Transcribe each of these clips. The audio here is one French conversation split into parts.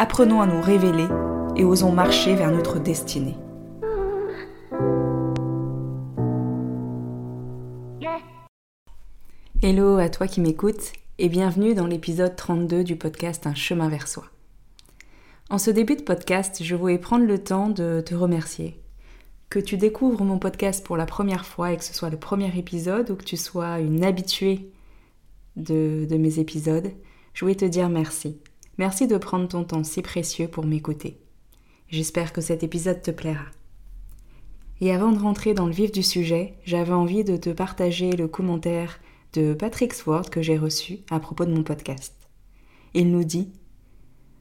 Apprenons à nous révéler et osons marcher vers notre destinée. Hello à toi qui m'écoutes et bienvenue dans l'épisode 32 du podcast Un chemin vers soi. En ce début de podcast, je voulais prendre le temps de te remercier. Que tu découvres mon podcast pour la première fois et que ce soit le premier épisode ou que tu sois une habituée de, de mes épisodes, je voulais te dire merci. Merci de prendre ton temps si précieux pour m'écouter. J'espère que cet épisode te plaira. Et avant de rentrer dans le vif du sujet, j'avais envie de te partager le commentaire de Patrick Sword que j'ai reçu à propos de mon podcast. Il nous dit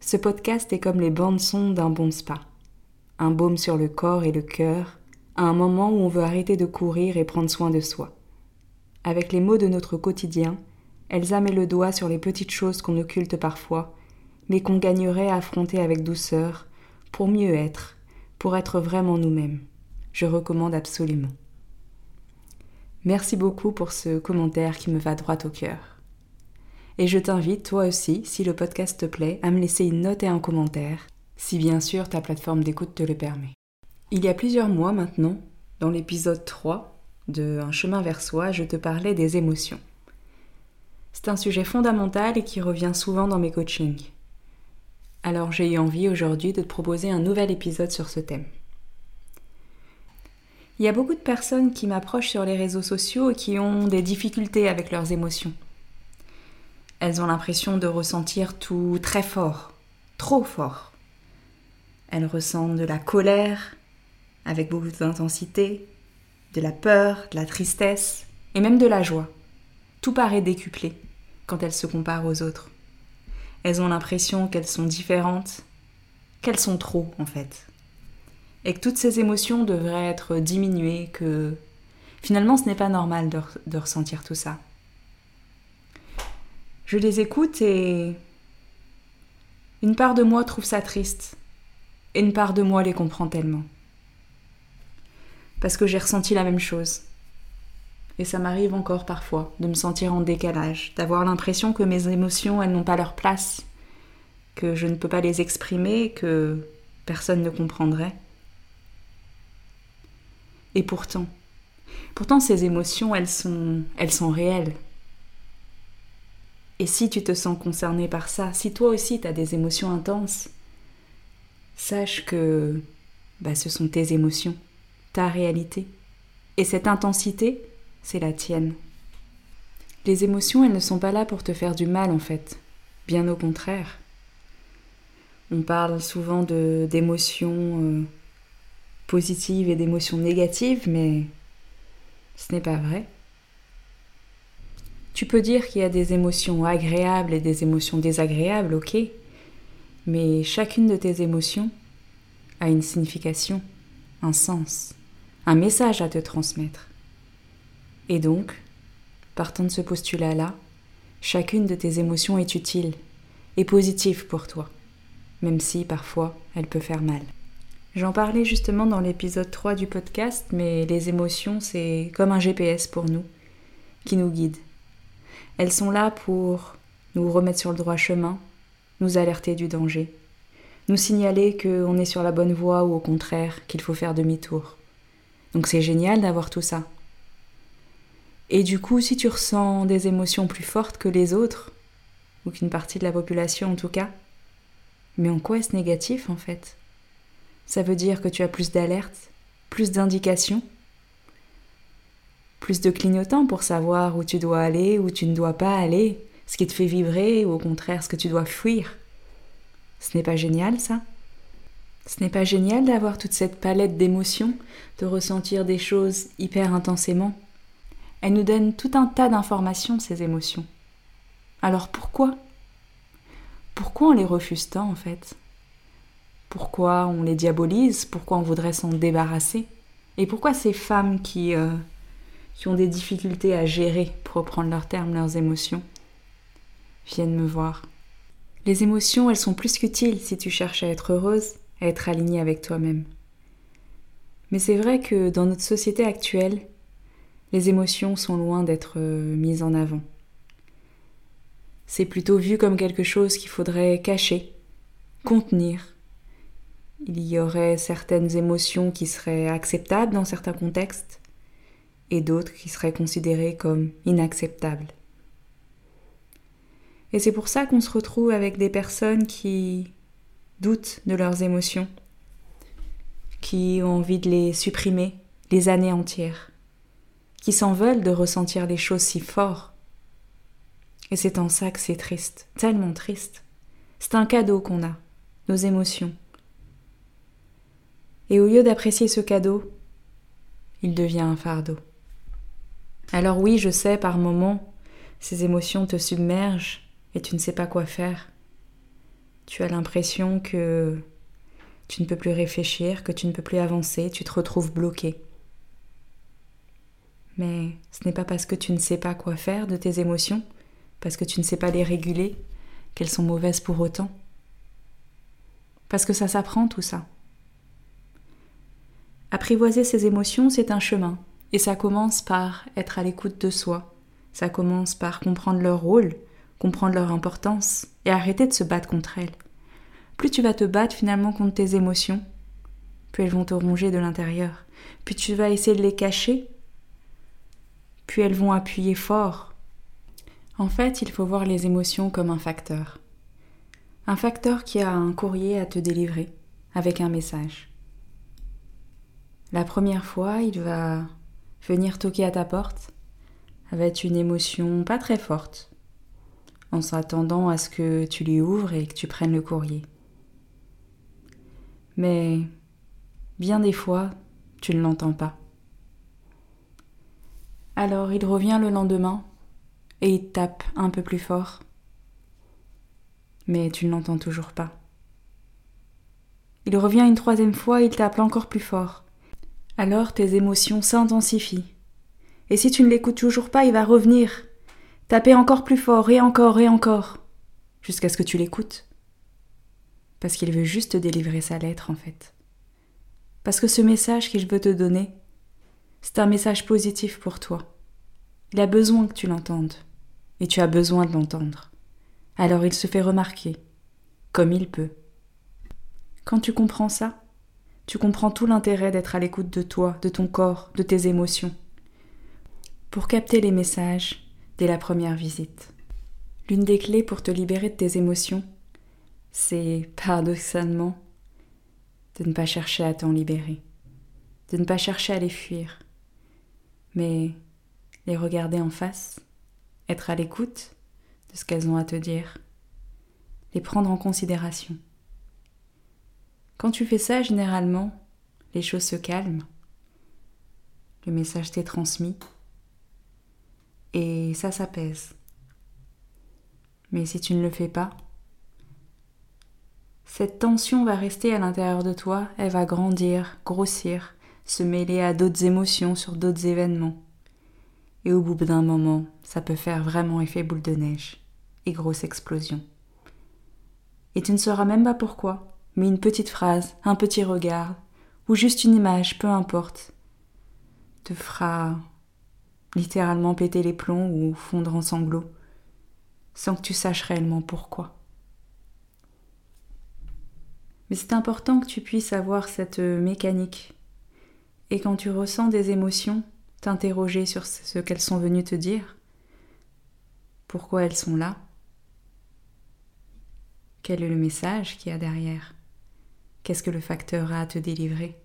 Ce podcast est comme les bandes son d'un bon spa. Un baume sur le corps et le cœur, à un moment où on veut arrêter de courir et prendre soin de soi. Avec les mots de notre quotidien, Elsa met le doigt sur les petites choses qu'on occulte parfois, mais qu'on gagnerait à affronter avec douceur, pour mieux être, pour être vraiment nous-mêmes. Je recommande absolument. Merci beaucoup pour ce commentaire qui me va droit au cœur. Et je t'invite, toi aussi, si le podcast te plaît, à me laisser une note et un commentaire, si bien sûr ta plateforme d'écoute te le permet. Il y a plusieurs mois maintenant, dans l'épisode 3 de Un chemin vers soi, je te parlais des émotions. C'est un sujet fondamental et qui revient souvent dans mes coachings. Alors j'ai eu envie aujourd'hui de te proposer un nouvel épisode sur ce thème. Il y a beaucoup de personnes qui m'approchent sur les réseaux sociaux et qui ont des difficultés avec leurs émotions. Elles ont l'impression de ressentir tout très fort, trop fort. Elles ressentent de la colère, avec beaucoup d'intensité, de la peur, de la tristesse et même de la joie. Tout paraît décuplé quand elles se comparent aux autres. Elles ont l'impression qu'elles sont différentes, qu'elles sont trop en fait. Et que toutes ces émotions devraient être diminuées, que finalement ce n'est pas normal de, ressentir tout ça. Je les écoute et une part de moi trouve ça triste et une part de moi les comprend tellement. Parce que j'ai ressenti la même chose. Et ça m'arrive encore parfois de me sentir en décalage, d'avoir l'impression que mes émotions, elles n'ont pas leur place, que je ne peux pas les exprimer, que personne ne comprendrait. Et pourtant, pourtant ces émotions, elles sont, elles sont réelles. Et si tu te sens concerné par ça, si toi aussi tu as des émotions intenses, sache que bah, ce sont tes émotions, ta réalité. Et cette intensité, c'est la tienne. Les émotions, elles ne sont pas là pour te faire du mal en fait, bien au contraire. On parle souvent d'émotions euh, positives et d'émotions négatives, mais ce n'est pas vrai. Tu peux dire qu'il y a des émotions agréables et des émotions désagréables, ok, mais chacune de tes émotions a une signification, un sens, un message à te transmettre. Et donc, partant de ce postulat-là, chacune de tes émotions est utile et positive pour toi, même si parfois elle peut faire mal. J'en parlais justement dans l'épisode 3 du podcast, mais les émotions, c'est comme un GPS pour nous, qui nous guide. Elles sont là pour nous remettre sur le droit chemin, nous alerter du danger, nous signaler qu'on est sur la bonne voie ou au contraire qu'il faut faire demi-tour. Donc c'est génial d'avoir tout ça. Et du coup, si tu ressens des émotions plus fortes que les autres, ou qu'une partie de la population en tout cas, mais en quoi est-ce négatif en fait? Ça veut dire que tu as plus d'alertes, plus d'indications, plus de clignotants pour savoir où tu dois aller, où tu ne dois pas aller, ce qui te fait vibrer ou au contraire ce que tu dois fuir. Ce n'est pas génial ça? Ce n'est pas génial d'avoir toute cette palette d'émotions, de ressentir des choses hyper intensément? Elles nous donnent tout un tas d'informations, ces émotions. Alors pourquoi? Pourquoi on les refuse tant en fait? Pourquoi on les diabolise, pourquoi on voudrait s'en débarrasser, et pourquoi ces femmes qui, euh, qui ont des difficultés à gérer, pour reprendre leur terme, leurs émotions, viennent me voir? Les émotions, elles sont plus qu'utiles si tu cherches à être heureuse, à être alignée avec toi-même. Mais c'est vrai que dans notre société actuelle, les émotions sont loin d'être euh, mises en avant. C'est plutôt vu comme quelque chose qu'il faudrait cacher, contenir. Il y aurait certaines émotions qui seraient acceptables dans certains contextes et d'autres qui seraient considérées comme inacceptables. Et c'est pour ça qu'on se retrouve avec des personnes qui doutent de leurs émotions, qui ont envie de les supprimer les années entières, qui s'en veulent de ressentir les choses si fort. Et c'est en ça que c'est triste, tellement triste. C'est un cadeau qu'on a, nos émotions. Et au lieu d'apprécier ce cadeau, il devient un fardeau. Alors oui, je sais, par moments, ces émotions te submergent et tu ne sais pas quoi faire. Tu as l'impression que tu ne peux plus réfléchir, que tu ne peux plus avancer, tu te retrouves bloqué. Mais ce n'est pas parce que tu ne sais pas quoi faire de tes émotions, parce que tu ne sais pas les réguler, qu'elles sont mauvaises pour autant. Parce que ça s'apprend tout ça. Apprivoiser ses émotions, c'est un chemin, et ça commence par être à l'écoute de soi, ça commence par comprendre leur rôle, comprendre leur importance et arrêter de se battre contre elles. Plus tu vas te battre finalement contre tes émotions, plus elles vont te ronger de l'intérieur. Puis tu vas essayer de les cacher, puis elles vont appuyer fort. En fait, il faut voir les émotions comme un facteur. Un facteur qui a un courrier à te délivrer avec un message. La première fois, il va venir toquer à ta porte avec une émotion pas très forte, en s'attendant à ce que tu lui ouvres et que tu prennes le courrier. Mais bien des fois, tu ne l'entends pas. Alors il revient le lendemain et il tape un peu plus fort. Mais tu ne l'entends toujours pas. Il revient une troisième fois et il tape encore plus fort. Alors tes émotions s'intensifient. Et si tu ne l'écoutes toujours pas, il va revenir. Taper encore plus fort et encore et encore. Jusqu'à ce que tu l'écoutes. Parce qu'il veut juste te délivrer sa lettre en fait. Parce que ce message qu'il veut te donner, c'est un message positif pour toi. Il a besoin que tu l'entendes. Et tu as besoin de l'entendre. Alors il se fait remarquer, comme il peut. Quand tu comprends ça, tu comprends tout l'intérêt d'être à l'écoute de toi, de ton corps, de tes émotions. Pour capter les messages dès la première visite. L'une des clés pour te libérer de tes émotions, c'est paradoxalement de ne pas chercher à t'en libérer, de ne pas chercher à les fuir, mais les regarder en face, être à l'écoute de ce qu'elles ont à te dire, les prendre en considération. Quand tu fais ça, généralement, les choses se calment, le message t'est transmis, et ça s'apaise. Mais si tu ne le fais pas, cette tension va rester à l'intérieur de toi, elle va grandir, grossir, se mêler à d'autres émotions sur d'autres événements. Et au bout d'un moment, ça peut faire vraiment effet boule de neige et grosse explosion. Et tu ne sauras même pas pourquoi, mais une petite phrase, un petit regard, ou juste une image, peu importe, te fera littéralement péter les plombs ou fondre en sanglots, sans que tu saches réellement pourquoi. Mais c'est important que tu puisses avoir cette mécanique. Et quand tu ressens des émotions, t'interroger sur ce qu'elles sont venues te dire, pourquoi elles sont là, quel est le message qu'il y a derrière, qu'est-ce que le facteur a à te délivrer.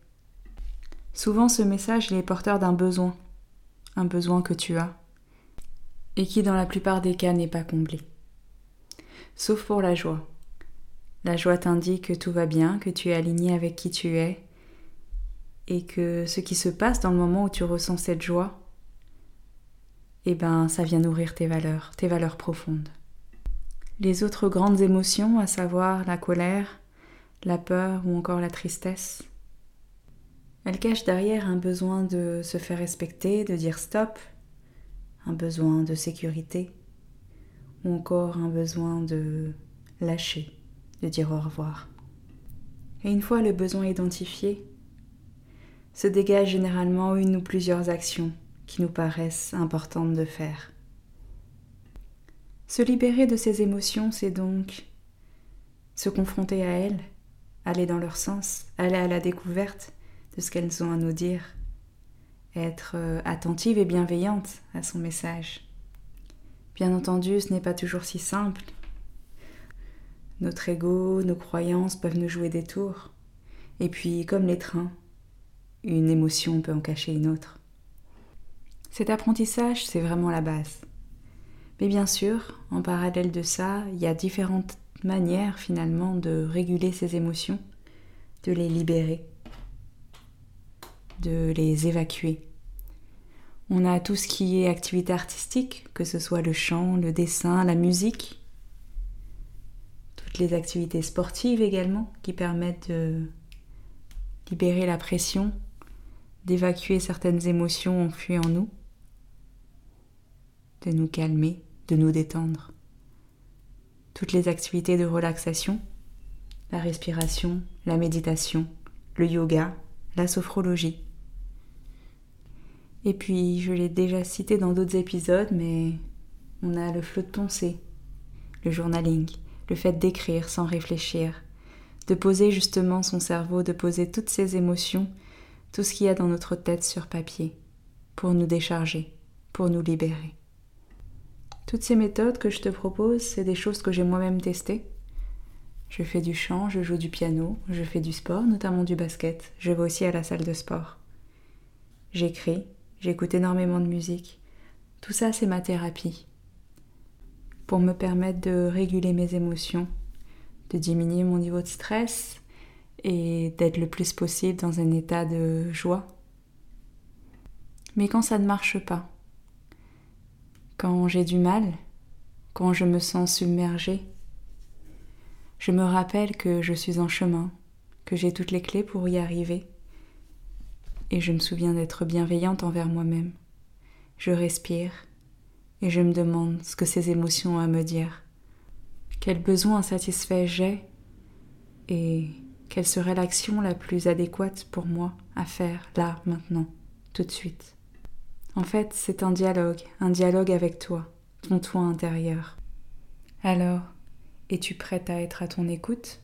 Souvent ce message il est porteur d'un besoin, un besoin que tu as, et qui dans la plupart des cas n'est pas comblé. Sauf pour la joie. La joie t'indique que tout va bien, que tu es aligné avec qui tu es, et que ce qui se passe dans le moment où tu ressens cette joie, eh ben, ça vient nourrir tes valeurs, tes valeurs profondes. Les autres grandes émotions, à savoir la colère, la peur ou encore la tristesse. Elle cache derrière un besoin de se faire respecter, de dire stop, un besoin de sécurité, ou encore un besoin de lâcher, de dire au revoir. Et une fois le besoin identifié, se dégage généralement une ou plusieurs actions qui nous paraissent importantes de faire. Se libérer de ces émotions, c'est donc se confronter à elles, aller dans leur sens, aller à la découverte de ce qu'elles ont à nous dire, être euh, attentive et bienveillante à son message. Bien entendu, ce n'est pas toujours si simple. Notre ego, nos croyances peuvent nous jouer des tours. Et puis, comme les trains, une émotion peut en cacher une autre. Cet apprentissage, c'est vraiment la base. Mais bien sûr, en parallèle de ça, il y a différentes manières finalement de réguler ces émotions, de les libérer, de les évacuer. On a tout ce qui est activité artistique, que ce soit le chant, le dessin, la musique, toutes les activités sportives également qui permettent de libérer la pression, d'évacuer certaines émotions enfuies en nous, de nous calmer, de nous détendre. Toutes les activités de relaxation, la respiration, la méditation, le yoga, la sophrologie. Et puis, je l'ai déjà cité dans d'autres épisodes, mais on a le flot de pensée, le journaling, le fait d'écrire sans réfléchir, de poser justement son cerveau, de poser toutes ses émotions, tout ce qu'il y a dans notre tête sur papier, pour nous décharger, pour nous libérer. Toutes ces méthodes que je te propose, c'est des choses que j'ai moi-même testées. Je fais du chant, je joue du piano, je fais du sport, notamment du basket, je vais aussi à la salle de sport. J'écris, j'écoute énormément de musique. Tout ça, c'est ma thérapie. Pour me permettre de réguler mes émotions, de diminuer mon niveau de stress et d'être le plus possible dans un état de joie. Mais quand ça ne marche pas, quand j'ai du mal, quand je me sens submergée, je me rappelle que je suis en chemin, que j'ai toutes les clés pour y arriver et je me souviens d'être bienveillante envers moi-même. Je respire et je me demande ce que ces émotions ont à me dire. Quel besoin insatisfait j'ai et quelle serait l'action la plus adéquate pour moi à faire là, maintenant, tout de suite? En fait, c'est un dialogue, un dialogue avec toi, ton toi intérieur. Alors, es-tu prête à être à ton écoute?